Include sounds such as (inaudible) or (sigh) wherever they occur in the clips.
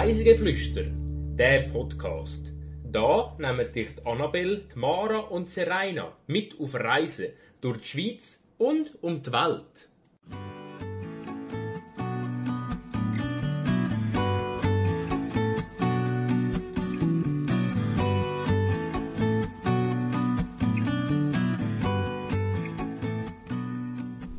Reisegeflüster, der Podcast. Da nehmen dich die Annabelle, Mara und Serena mit auf Reisen durch die Schweiz und um die Welt.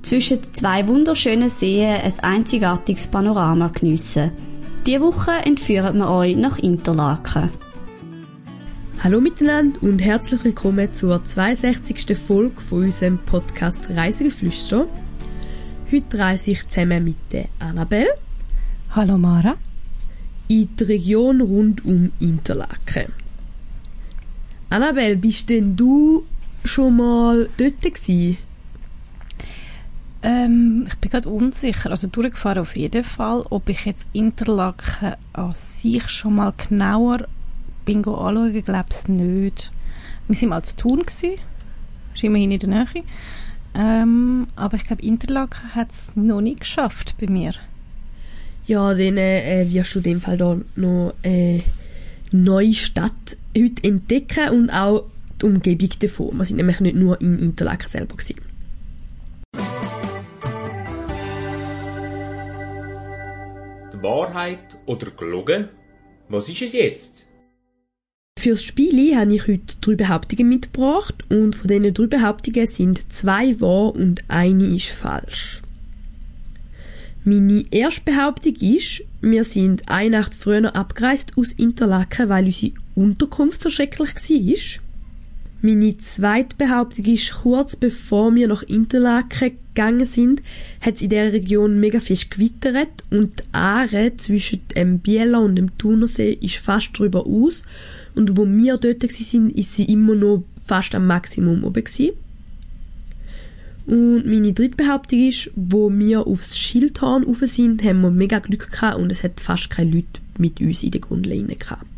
zwischen zwei wunderschönen Seen ein einzigartiges Panorama geniessen. Diese Woche entführen wir euch nach Interlaken. Hallo miteinander und herzlich willkommen zur 62. Folge von unserem Podcast Reisegeflüster. Heute reise ich zusammen mit der Annabelle. Hallo Mara. In die Region rund um Interlaken. Annabelle, bist denn du schon mal dort gewesen? Ähm, ich bin gerade unsicher. Also durchgefahren auf jeden Fall. Ob ich jetzt Interlaken an sich schon mal genauer bin anschauen, glaube ich nicht. Wir waren mal zu Thun. Ist immerhin in der Nähe. Ähm, aber ich glaube, Interlaken hat es noch nicht geschafft bei mir. Ja, dann äh, wirst du in dem Fall da noch äh, neue Stadt heute entdecken und auch die Umgebung davon. Wir sind nämlich nicht nur in Interlaken selber gewesen. Wahrheit oder gelogen? Was ist es jetzt? Fürs Spiel habe ich heute drei Behauptungen mitgebracht und von diesen drei Behauptungen sind zwei wahr und eine ist falsch. Meine erste Behauptung ist, wir sind eine Nacht früher abgereist aus Interlaken, weil unsere Unterkunft so schrecklich war. Meine zweite Behauptung ist, kurz bevor wir nach Interlaken gegangen sind, hat es in der Region mega fest gewittert und die Aare zwischen dem Biela und dem Thunersee ist fast drüber aus und wo wir dort waren, ist sie immer noch fast am Maximum oben gewesen. Und meine dritte Behauptung ist, wo wir aufs Schildhorn rauf sind, haben wir mega Glück gehabt und es hat fast keine Leute mit uns in der Grundleine gehabt.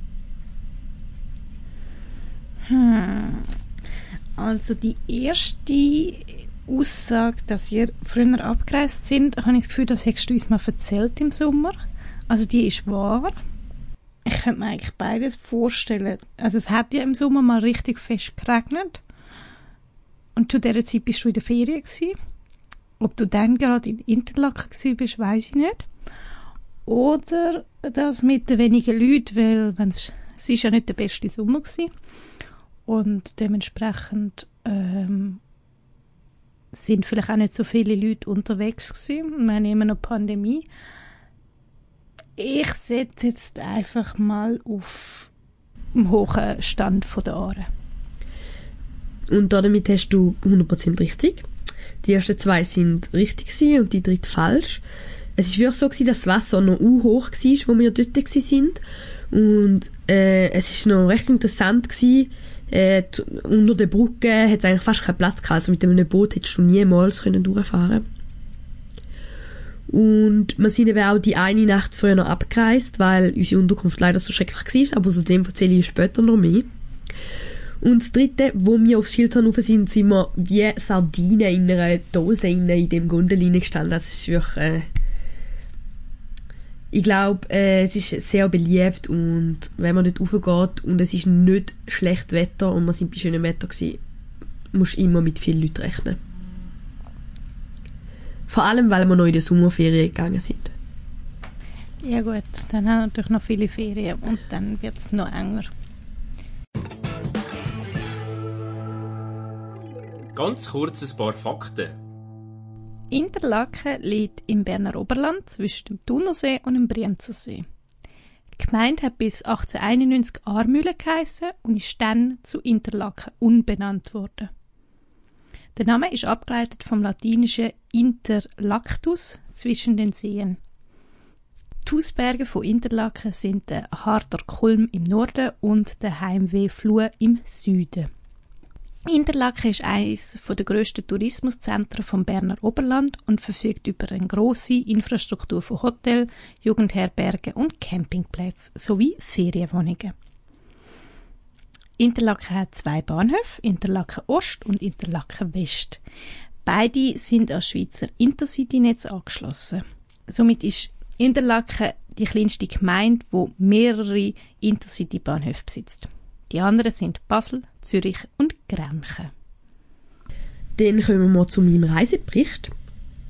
Hm. Also die erste Aussage, dass ihr früher abgereist sind, habe ich das Gefühl, das hättest du uns mal erzählt im Sommer. Also die ist wahr. Ich könnte mir eigentlich beides vorstellen. Also es hat ja im Sommer mal richtig fest geregnet. Und zu dieser Zeit bist du in der Ferien gewesen. Ob du dann gerade in Interlaken gewesen bist, weiß ich nicht. Oder das mit den wenigen Leuten, weil es ist ja nicht der beste Sommer gewesen. Und dementsprechend ähm, sind vielleicht auch nicht so viele Leute unterwegs gewesen. Wir haben immer noch Pandemie. Ich setze jetzt einfach mal auf den hohen Stand der Aare. Und damit hast du 100% richtig. Die ersten zwei sind richtig und die dritte falsch. Es ist wirklich so gewesen, dass das Wasser noch hoch war, wo wir dort sind. Und äh, es war noch recht interessant gewesen, äh, unter der Brücke hat es eigentlich fast keinen Platz gehabt. Also mit einem Boot hättest du niemals können durchfahren Und wir sind eben auch die eine Nacht früher noch abgereist, weil unsere Unterkunft leider so schrecklich war, aber zu dem erzähle ich später noch mehr. Und das dritte, wo wir aufs Schildhorn rauf sind, sind wir wie Sardinen in einer Dose in dem Gondel gestanden. Das ist wirklich, äh, ich glaube, äh, es ist sehr beliebt und wenn man dort raufgeht und es ist nicht schlecht Wetter und wir sind bei schönem Wetter gewesen, musst du immer mit vielen Leuten rechnen. Vor allem, weil wir noch in der Sommerferien gegangen sind. Ja gut, dann haben wir natürlich noch viele Ferien und dann wird es noch enger. Ganz kurz ein paar Fakten. Interlaken liegt im Berner Oberland zwischen dem Thunersee und dem Brienzensee. Die Gemeinde hat bis 1891 Armühle geheissen und ist dann zu Interlaken unbenannt worden. Der Name ist abgeleitet vom latinischen Interlactus zwischen den Seen. Die Hausberge von Interlaken sind der Harter Kulm im Norden und der Heimweh Flur im Süden. Interlaken ist eines der grössten Tourismuszentren vom Berner Oberland und verfügt über eine grosse Infrastruktur von Hotel, Jugendherbergen und Campingplätzen sowie Ferienwohnungen. Interlaken hat zwei Bahnhöfe, Interlaken Ost und Interlaken West. Beide sind an Schweizer Intercity-Netz angeschlossen. Somit ist Interlaken die kleinste Gemeinde, wo mehrere Intercity-Bahnhöfe besitzt. Die anderen sind Basel, Zürich und Grenchen. Dann kommen wir zu meinem Reisebericht.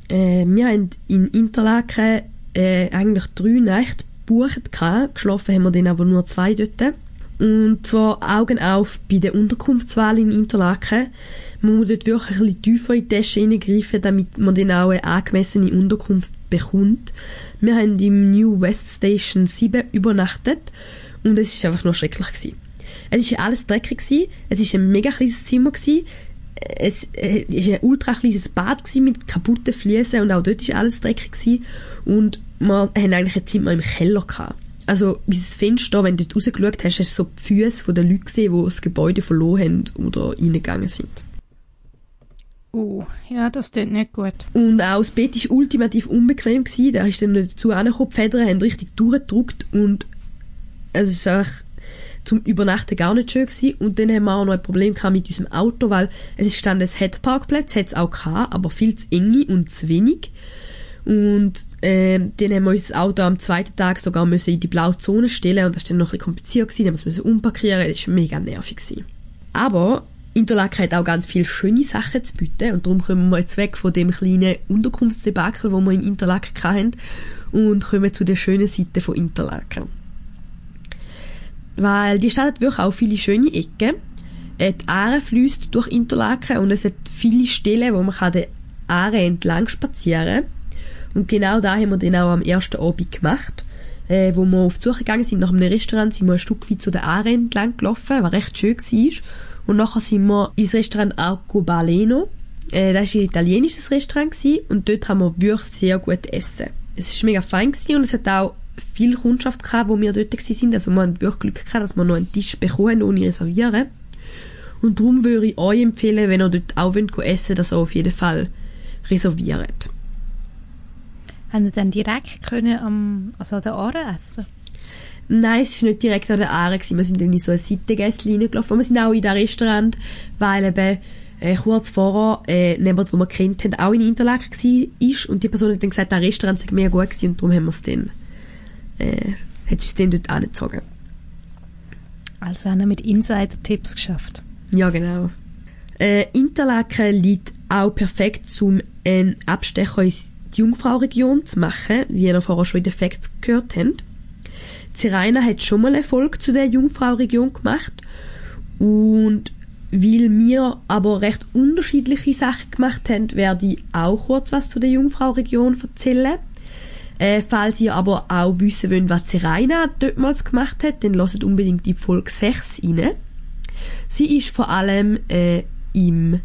Äh, wir haben in Interlaken äh, eigentlich drei Nächte gebucht. Geschlafen haben wir dann aber nur zwei dort. Und zwar Augen auf bei der Unterkunftswahl in Interlaken. Man muss dort wirklich ein bisschen tiefer in die Tasche hineingreifen, damit man dann auch eine angemessene Unterkunft bekommt. Wir haben im New West Station 7 übernachtet und es war einfach nur schrecklich. Gewesen. Es war alles dreckig, gewesen. es war ein mega kleines Zimmer, gewesen. es war ein ultra kleines Bad gewesen mit kaputten Fliesen und auch dort war alles dreckig. Gewesen. Und wir haben eigentlich ein Zimmer im Keller gehabt. Also, wie das Fenster, wenn du dort rausgeschaut hast, hast du so die Füße der Leute gesehen, die das Gebäude verloren haben oder reingegangen sind. Uh, ja, das tut nicht gut. Und auch das Bett war ultimativ unbequem. Gewesen. Da ist dann noch dazu angekommen, die Federn haben richtig durchgedrückt und es ist einfach zum Übernachten gar nicht schön gewesen. Und dann haben wir auch noch ein Problem gehabt mit unserem Auto, weil es ist stand es hat hat es auch gehabt, aber viel zu eng und zu wenig. Und äh, dann haben wir unser Auto am zweiten Tag sogar müssen in die blaue Zone stellen und das war dann noch ein bisschen kompliziert gewesen, dann mussten wir es umparkieren, das war mega nervig. Gewesen. Aber Interlaken hat auch ganz viele schöne Sachen zu bieten und darum kommen wir jetzt weg von dem kleinen Unterkunftsdebakel, wo wir in Interlaken hatten und kommen zu der schönen Seite von Interlaken. Weil die Stadt hat wirklich auch viele schöne Ecken. Die Aare fließt durch Interlaken und es hat viele Stellen, wo man den Aare entlang spazieren kann. Und genau da haben wir dann auch am ersten Abend gemacht. Äh, wo wir auf die Suche gegangen sind nach einem Restaurant, sind wir ein Stück weit zu der Aare entlang gelaufen, was recht schön war. Und nachher sind wir ins Restaurant Arcobaleno. Äh, das war ein italienisches Restaurant gewesen, und dort haben wir wirklich sehr gut essen. Es war mega fein und es hat auch viel Kundschaft gehabt, wo wir dort waren. Also wir haben wirklich Glück gehabt, dass wir noch einen Tisch bekommen ohne reservieren. Und darum würde ich euch empfehlen, wenn ihr dort auch wollt, essen wollt, dass ihr auf jeden Fall reserviert. Haben Sie dann direkt können am, also an der Aare essen? Nein, es war nicht direkt an der Aare. Gewesen. Wir sind dann in so eine Seitengäste reingelaufen. Wir sind auch in das Restaurant, weil eben äh, kurz vorher äh, jemand, den wir kennt haben, auch in Interlaken war. Und die Person hat dann gesagt, das Restaurant sei mega gut gewesen und darum haben wir es dann, äh, hat es uns dann dort angezogen. Also haben wir mit Insider-Tipps geschafft. Ja, genau. Äh, Interlaken liegt auch perfekt zum einen Abstecher in die Jungfrau-Region zu machen, wie ihr vorher schon in den Facts gehört habt. Zeraina hat schon mal Erfolg zu der Jungfrau-Region gemacht und weil wir aber recht unterschiedliche Sachen gemacht haben, werde ich auch kurz was zu der Jungfrau-Region erzählen. Äh, falls ihr aber auch wissen wollt, was Zeraina dortmals gemacht hat, dann lasst unbedingt die Folge 6 rein. Sie ist vor allem äh, im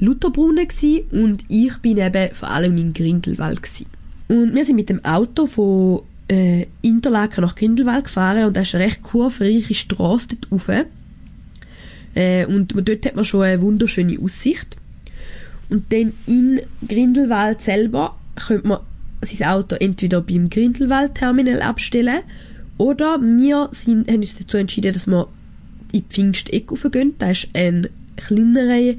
Lutherbrunnen und ich bin eben vor allem in Grindelwald gsi. Und wir sind mit dem Auto von äh, Interlaken nach Grindelwald gefahren und da ist eine recht kurvenreiche Straße dort rauf. Äh, und dort hat man schon eine wunderschöne Aussicht. Und dann in Grindelwald selber könnte man sein Auto entweder beim Grindelwald-Terminal abstellen oder wir sind, haben uns dazu entschieden, dass wir in Pfingsteck raufgehen. Da ist ein kleinerer,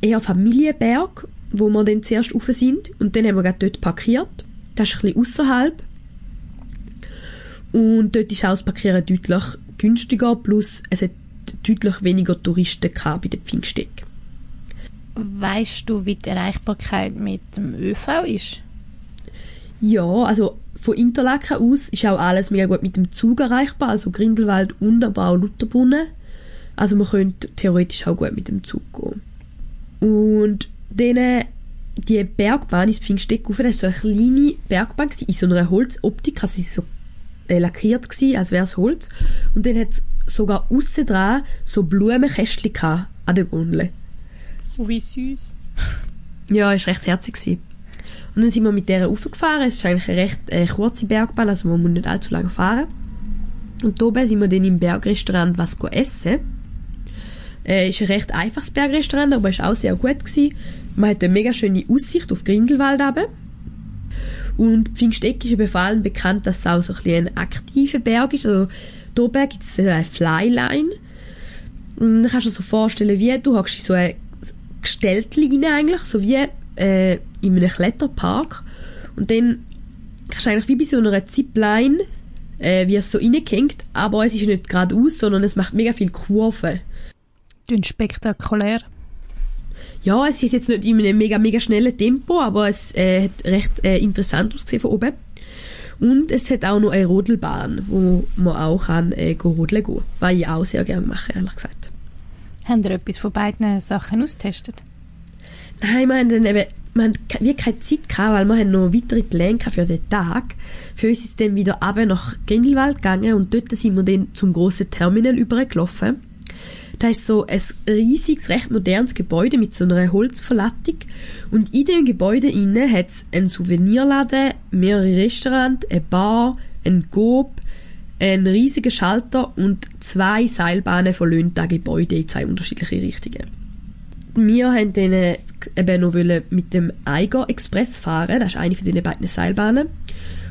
eher Familienberg, wo wir dann zuerst rauf sind. Und dann haben wir dort parkiert. Das ist ein bisschen außerhalb. Und dort ist auch das Parkieren deutlich günstiger, plus es hat deutlich weniger Touristen gehabt bei den Pfingsteck. Weißt du, wie die Erreichbarkeit mit dem ÖV ist? Ja, also von Interlaken aus ist auch alles mega gut mit dem Zug erreichbar, also Grindelwald auch Lutherbrunnen. Also man könnte theoretisch auch gut mit dem Zug gehen. Und dann die Bergbahn ins Pfingsteck rauf, das war so eine kleine Bergbahn in so einer Holzoptik, also sie so äh, lackiert gewesen, als wäre es Holz. Und dann hat es sogar aussen dran so Blumenkästchen an der Gondel. Oh, wie süß. Ja, ist recht herzig gewesen. Und dann sind wir mit der raufgefahren. Es ist eigentlich eine recht äh, kurze Bergbahn, also man muss nicht allzu lange fahren. Und oben sind wir dann im Bergrestaurant was essen. Äh, ist ein recht einfaches Bergrestaurant, aber ist auch sehr gut gewesen. Man hat eine mega schöne Aussicht auf Grindelwald runter. Und Pfingsteck ist eben vor allem bekannt, dass es auch so ein, ein aktiver Berg ist. Also, da oben gibt es eine Flyline. Und dann kannst du dir so vorstellen, wie du in so ein Gestellte rein eigentlich, so wie äh, in einem Kletterpark. Und dann kannst du eigentlich wie bei so einer Zipline, äh, wie es so reingehängt, aber es ist nicht geradeaus, sondern es macht mega viel Kurven. Klingt spektakulär. Ja, es ist jetzt nicht in einem mega, mega schnellen Tempo, aber es äh, hat recht äh, interessant ausgesehen von oben. Und es hat auch noch eine Rodelbahn, wo man auch kann, äh, rodeln gehen Was ich auch sehr gerne mache, ehrlich gesagt. Haben ihr etwas von beiden Sachen ausgetestet? Nein, wir haben dann eben, wir haben wie keine Zeit gehabt, weil wir noch weitere Pläne für den Tag. Für uns ist dann wieder runter nach Grindelwald gegangen und dort sind wir dann zum grossen Terminal übergelaufen. Da ist so ein riesiges, recht modernes Gebäude mit so einer Holzverlattung. Und in dem Gebäude innen hat es einen Souvenirladen, mehrere Restaurants, eine Bar, ein Gob, einen riesigen Schalter und zwei Seilbahnen verlöhnt das Gebäude in zwei unterschiedliche Richtungen. Wir haben dann eben noch mit dem Eiger Express fahren, das ist eine von den beiden Seilbahnen.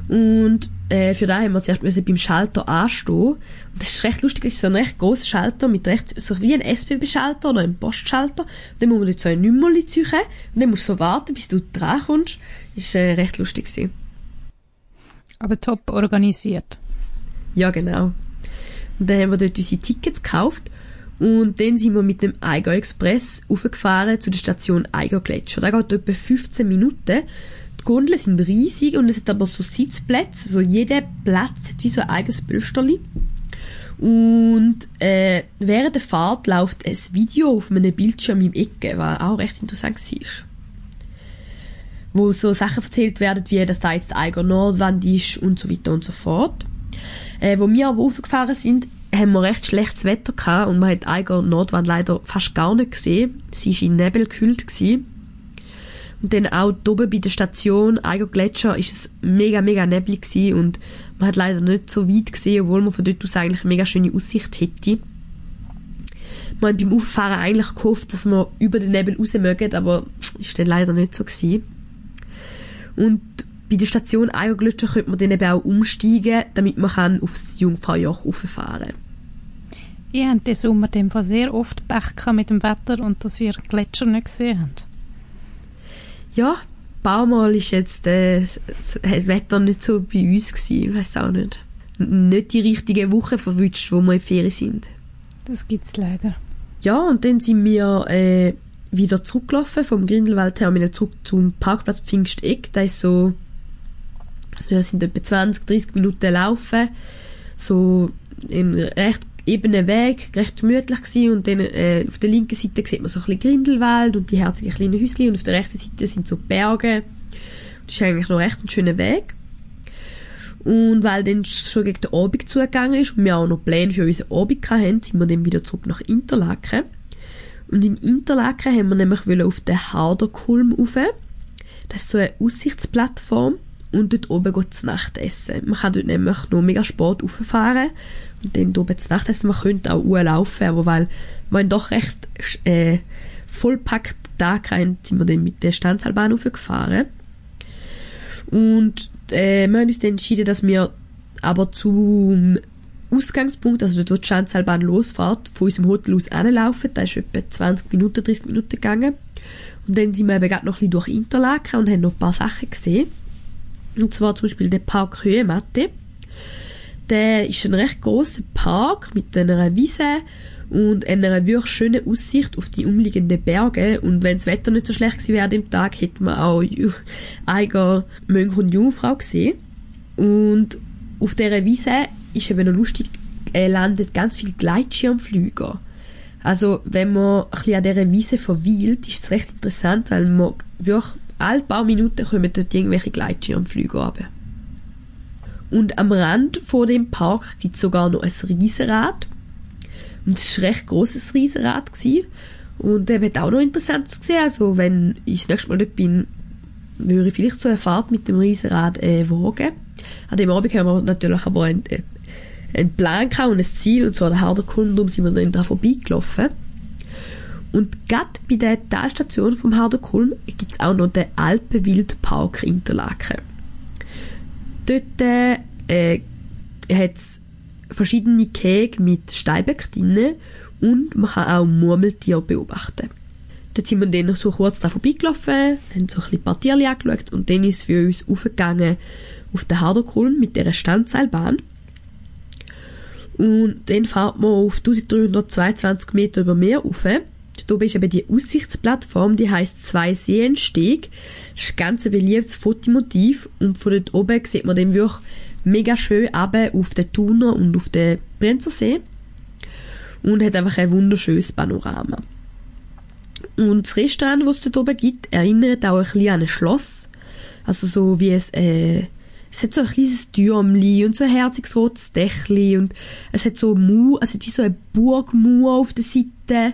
Und äh, für da haben wir zuerst müssen beim Schalter anstehen. Und das ist recht lustig, das ist so ein recht grosser Schalter mit recht, so wie ein SBB-Schalter oder ein Postschalter. Und dann muss man dort so ein Nummerli ziehen und dann musst du so warten, bis du dran kommst. Das war äh, recht lustig. Gewesen. Aber top organisiert. Ja, genau. Und dann haben wir dort unsere Tickets gekauft und dann sind wir mit dem Eiger Express aufgefahren zu der Station Eiger Gletscher. Da geht etwa 15 Minuten die Gondeln sind riesig und es hat aber so Sitzplätze. Also jeder Platz hat wie so ein eigenes Pölsterli. Und äh, während der Fahrt läuft ein Video auf einem Bildschirm im Ecke, was auch recht interessant war. Wo so Sachen erzählt werden, wie dass da jetzt Eiger Nordwand ist und so weiter und so fort. Äh, wo wir aber aufgefahren sind, haben wir recht schlechtes Wetter gehabt und man hat Eiger Nordwand leider fast gar nicht gesehen. Sie war in Nebel gekühlt. Gewesen. Und dann auch oben bei der Station Eiger Gletscher ist es mega, mega neblig gewesen und man hat leider nicht so weit gesehen, obwohl man von dort aus eigentlich eine mega schöne Aussicht hätte. Man hat beim Auffahren eigentlich gehofft, dass wir über den Nebel raus mögen, aber ist dann leider nicht so gewesen. Und bei der Station Eiger Gletscher könnte man dann eben auch umsteigen, damit man kann aufs Jungfraujoch rauffahren kann. Ihr habt diesen Sommer sehr oft Pech mit dem Wetter und dass ihr Gletscher nicht gesehen habt ja, ein paar Mal ist jetzt äh, das Wetter nicht so bei uns gewesen, ich weiß auch nicht. Nicht die richtige Woche verwünscht, wo wir in Ferien sind. Das gibt's leider. Ja, und dann sind wir äh, wieder zurückgelaufen vom Grindelwald-Terminal zurück zum Parkplatz Pfingsteck. Da ist so, also wir sind etwa 20, 30 Minuten laufen, so in recht ebenen Weg, recht gemütlich gewesen und dann äh, auf der linken Seite sieht man so ein bisschen Grindelwald und die herzigen kleinen Häuschen und auf der rechten Seite sind so Berge. Das ist eigentlich noch recht ein schöner Weg. Und weil dann schon gegen den Abend zugegangen ist und wir auch noch Pläne für unseren Abend hatten, sind wir dann wieder zurück nach Interlaken. Und in Interlaken haben wir nämlich auf den Harderkulm rauf. Das ist so eine Aussichtsplattform und dort oben geht Nacht essen. Man kann dort nämlich noch mega Sport rauffahren dann oben zu Nacht essen. Man könnte auch laufen, aber weil man doch recht äh, vollpackt Tag rein, sind wir dann mit der Stanzalbahn gefahren. Und äh, wir haben uns dann entschieden, dass wir aber zum Ausgangspunkt, also dort, wo die Schanzalbahn losfährt, von unserem Hotel aus hinlaufen. Da ist etwa 20 Minuten, 30 Minuten gegangen. Und dann sind wir eben gerade noch ein bisschen durch Interlaken und haben noch ein paar Sachen gesehen. Und zwar zum Beispiel der Park Höhematte. Der ist ein recht großer Park mit einer Wiese und einer wirklich schönen Aussicht auf die umliegenden Berge. Und wenn das Wetter nicht so schlecht gewesen wäre an Tag, hätte man auch (laughs) Eiger, Mönch und Jungfrau gesehen. Und auf dieser Wiese ist eben noch lustig, äh, landet ganz viele Gleitschirmflüger. Also, wenn man ein bisschen an dieser Wiese verweilt, ist es recht interessant, weil man wirklich alle paar Minuten kommen dort irgendwelche Gleitschirmflüge runter. Und am Rand vor dem Park gibt es sogar noch ein Riesenrad. Und es war ein recht grosses Riesenrad. Gewesen. Und der wird auch noch interessant gesehen. Also, wenn ich das nächste Mal dort bin, würde ich vielleicht so eine Fahrt mit dem Riesenrad äh, wagen. An dem Abend haben wir natürlich aber einen, äh, einen Plan und ein Ziel, und zwar der Harderkulm, darum sind wir dann da vorbeigelaufen. Und gerade bei der Talstation vom Harderkulm gibt es auch noch den Alpenwildpark Interlaken. Dort äh, hat es verschiedene Käge mit Steinböcken drin und man kann auch Murmeltiere beobachten. Dort sind wir dann noch so kurz da vorbeigelaufen, haben so ein bisschen Partierli angeschaut und dann ist es für uns aufgegangen auf den Harderkulm mit dieser Standseilbahn. Und dann fährt man auf 1322 Meter über Meer rauf. Dort oben ist eben die Aussichtsplattform, die heißt Zwei Seensteg. Das ist ein ganz beliebtes Fotomotiv und von dort oben sieht man dann wirklich mega schön runter auf den Thuner und auf den Brenzersee und hat einfach ein wunderschönes Panorama. Und das Restaurant, das es dort oben gibt, erinnert auch ein bisschen an ein Schloss. Also so wie es, äh, es hat so ein kleines Türmli und so ein herziges rotes Dächli und es hat so Mauer, also wie so eine Burgmauer auf der Seite,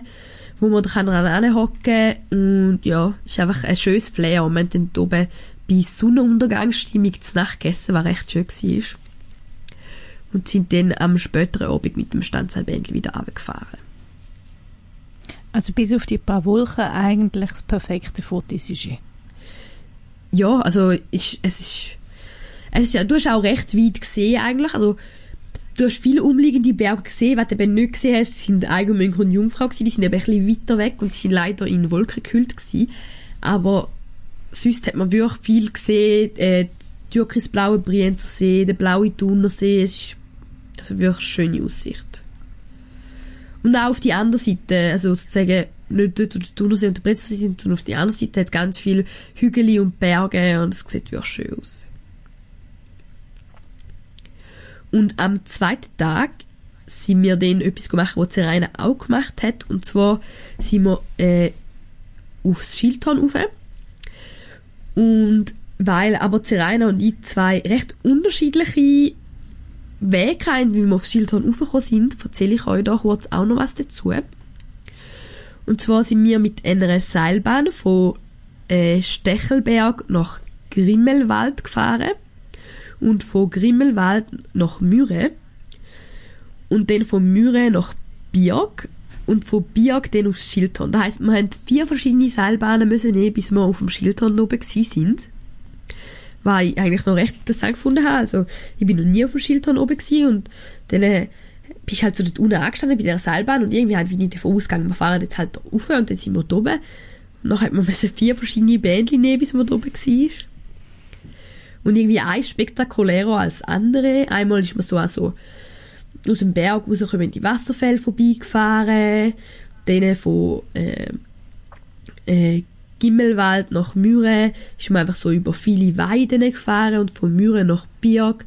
wo man da dran hocken und ja, es ist einfach ein schönes Flair. Und wir haben dann oben bei Sonnenuntergangsstimmung zu Nacht gegessen, was recht schön war. Und sind dann am späteren Abend mit dem Standseilbändchen wieder runtergefahren. Also bis auf die paar Wolken eigentlich das perfekte Fotosujet. Ja, also ist, es ist, es ist ja, du hast auch recht weit gesehen eigentlich, also du hast viele umliegende Berge gesehen, was du eben nicht gesehen hast, sind Eigenmönch und Jungfrau gewesen, die sind eben ein bisschen weiter weg und die sind leider in Wolken gekühlt gewesen. Aber sonst hat man wirklich viel gesehen, äh, türkisblaue Brienzersee, der blaue Thunersee, es ist also wirklich eine schöne Aussicht. Und auch auf die andere Seite, also sozusagen nicht dort, wo der Thunersee und der Brienzersee sind, sondern auf die andere Seite hat es ganz viele Hügel und Berge und es sieht wirklich schön aus. Und am zweiten Tag sind wir dann etwas gemacht, was Serena auch gemacht hat. Und zwar sind wir äh, aufs Schildhorn rauf. Und weil aber Serena und ich zwei recht unterschiedliche Wege haben, wie wir aufs Schildhorn raufgekommen sind, erzähle ich euch da kurz auch noch was dazu. Und zwar sind wir mit einer Seilbahn von äh, Stechelberg nach Grimmelwald gefahren und von Grimmelwald nach Müre und dann von Müre nach Biag und von Biag dann aufs Schildhorn. Das heisst, wir haben vier verschiedene Seilbahnen müssen nehmen, bis wir auf dem Schildhorn oben sind. Was ich eigentlich noch recht interessant gefunden habe. Also, ich bin noch nie auf dem Schildhorn oben gewesen und dann äh, bin ich halt so dort unten angestanden bei der Seilbahn und irgendwie bin ich davon ausgegangen, wir fahren jetzt halt da rauf und dann sind wir da oben. Und dann hat man vier verschiedene Bändchen nehmen, bis man da oben war. Und irgendwie eins spektakulärer als andere. Einmal ist man so also aus dem Berg rausgekommen die Wasserfälle vorbeigefahren, dann von äh, äh, Gimmelwald nach Müre ist man einfach so über viele Weiden gefahren und von Müre nach Birg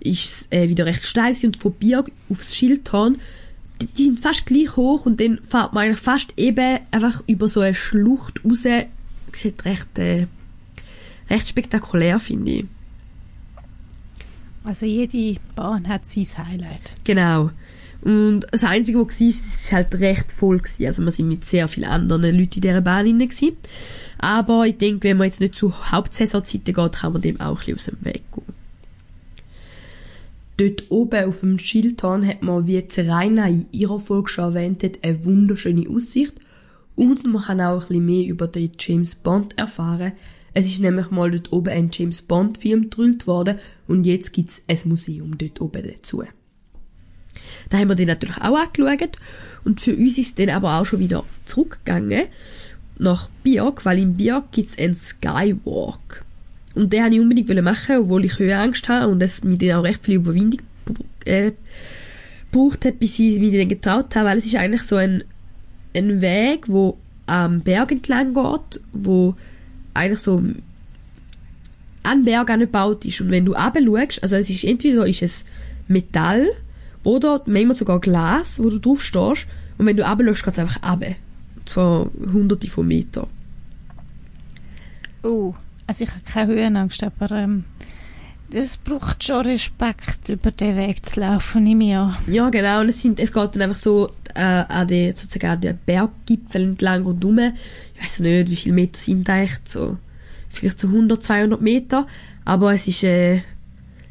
ist es äh, wieder recht steil und von Birg aufs Schildhorn die, die sind fast gleich hoch und dann fährt man fast eben einfach über so eine Schlucht raus. Sieht recht, äh, recht spektakulär, finde ich. Also jede Bahn hat sein Highlight. Genau. Und das Einzige, was war, ist halt recht voll. Gewesen. Also wir sind mit sehr vielen anderen Leuten in dieser Bahn drin. Aber ich denke, wenn man jetzt nicht zu Hauptsaisonzeiten geht, kann man dem auch ein bisschen aus dem Weg gehen. Dort oben auf dem Schildhorn hat man, wie Zeraina in ihrer Folge schon erwähnt hat, eine wunderschöne Aussicht. Und man kann auch ein bisschen mehr über den James Bond erfahren. Es ist nämlich mal dort oben ein James Bond Film gedrüllt worden und jetzt gibt's ein Museum dort oben dazu. Da haben wir den natürlich auch angeschaut und für uns ist dann aber auch schon wieder zurückgegangen nach Biak, weil im Biak gibt's einen Skywalk. Und den wollte ich unbedingt machen, obwohl ich Höhenangst habe und es mir dann auch recht viel Überwindung äh, gebraucht hat, bis ich mich dann getraut habe, weil es ist eigentlich so ein, ein Weg, wo am Berg entlang geht, wo eigentlich so an Berg angebaut ist. Und wenn du schaust, also es ist entweder ist es Metall oder manchmal sogar Glas, wo du drauf stehst. Und wenn du schaust, geht es einfach runter. Zwar hunderte von Metern. Oh, also ich habe keine Höhenangst, aber ähm, das braucht schon Respekt, über den Weg zu laufen, ich an. Ja, genau. Und es, sind, es geht dann einfach so äh, an den, sozusagen an den Berggipfel entlang rundherum. Ich weiß nicht, wie viele Meter sind da echt so. Vielleicht so 100, 200 Meter. Aber es ist, äh, ich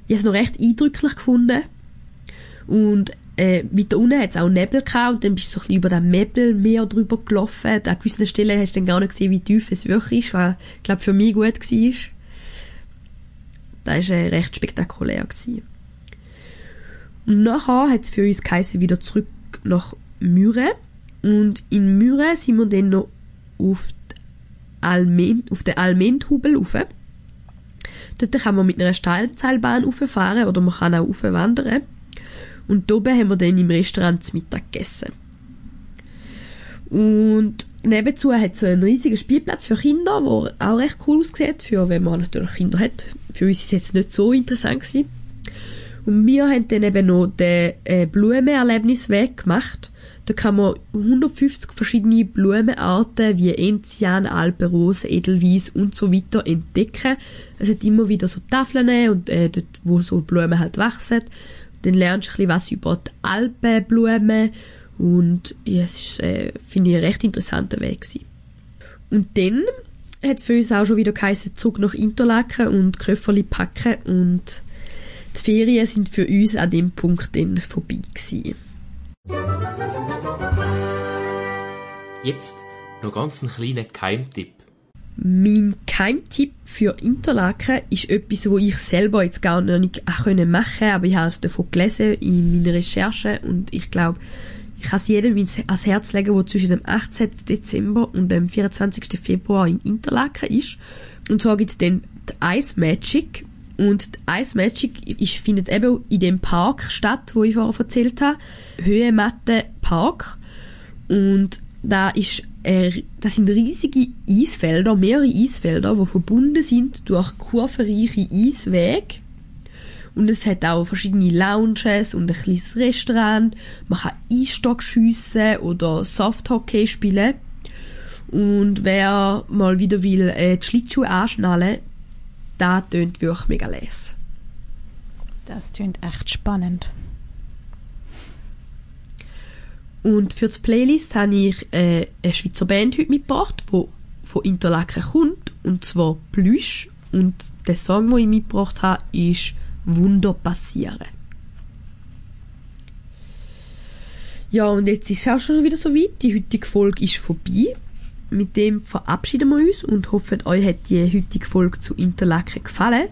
habe es noch recht eindrücklich gefunden. Und äh, weiter unten hat es auch Nebel gehabt und dann bist du so ein bisschen über den Nebelmeer drüber gelaufen. An gewissen Stellen hast du dann gar nicht gesehen, wie tief es wirklich ist, was, glaube, für mich gut war. Das war äh, recht spektakulär. Gewesen. Und nachher hat es für uns geheißen, wieder zurück nach Müre. Und in Müre sind wir dann noch auf, Alment, auf den Almenthubel rauf. Dort kann man mit einer Steilseilbahn rauffahren oder man kann auch raufwandern. Und oben haben wir dann im Restaurant zu Mittag gegessen. Und nebenzu hat es so einen riesigen Spielplatz für Kinder, der auch recht cool aussieht, für wenn man natürlich Kinder hat. Für uns ist es jetzt nicht so interessant gewesen. Und wir haben dann eben noch den äh, Blumenerlebnisweg gemacht. Da kann man 150 verschiedene Blumenarten wie Enzian, Alpenrose, Edelweiss und so weiter entdecken. Es hat immer wieder so Tafeln und äh, dort, wo so Blumen halt wachsen. Dann lernst du ein bisschen was über die Alpenblumen und ja, es ist, äh, finde ich, ein recht interessanter Weg gewesen. Und dann hat es für uns auch schon wieder geheißen, Zug nach Interlaken und Köfferli packen und die Ferien sind für uns an dem Punkt dann vorbei gewesen. Jetzt noch ganz einen kleinen Keimtipp. Mein Keimtipp für Interlaken ist etwas, wo ich selber jetzt gar noch nicht machen konnte, aber ich habe davon gelesen in meiner Recherche und ich glaube, ich kann es jedem ans Herz legen, der zwischen dem 18. Dezember und dem 24. Februar in Interlaken ist. Und zwar gibt es dann die Ice Magic. Und die Ice Magic ist, findet eben in dem Park statt, wo ich vorher erzählt habe. Höhematte Park. Und da ist äh, das sind riesige Eisfelder, mehrere Eisfelder, die verbunden sind durch kurvenreiche Eiswege. Und es hat auch verschiedene Lounges und ein kleines Restaurant. Man kann Eisstock schiessen oder Softhockey spielen. Und wer mal wieder will, äh, die Schlittschuhe anschnallen, da tönt wirklich mega les. Das tönt echt spannend. Und für die Playlist habe ich äh, eine Schweizer Band heute mitgebracht, die von Interlaken kommt, und zwar Plüsch. Und der Song, den ich mitgebracht habe, ist Wunder passieren. Ja, und jetzt ist es auch schon wieder so weit. Die heutige Folge ist vorbei. Mit dem verabschieden wir uns und hoffen, euch hat die heutige Folge zu Interlaken gefallen.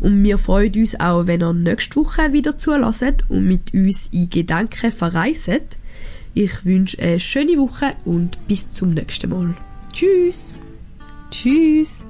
Und wir freuen uns auch, wenn ihr nächste Woche wieder zulässt und mit uns in Gedanken verreiset. Ich wünsche eine schöne Woche und bis zum nächsten Mal. Tschüss! Tschüss!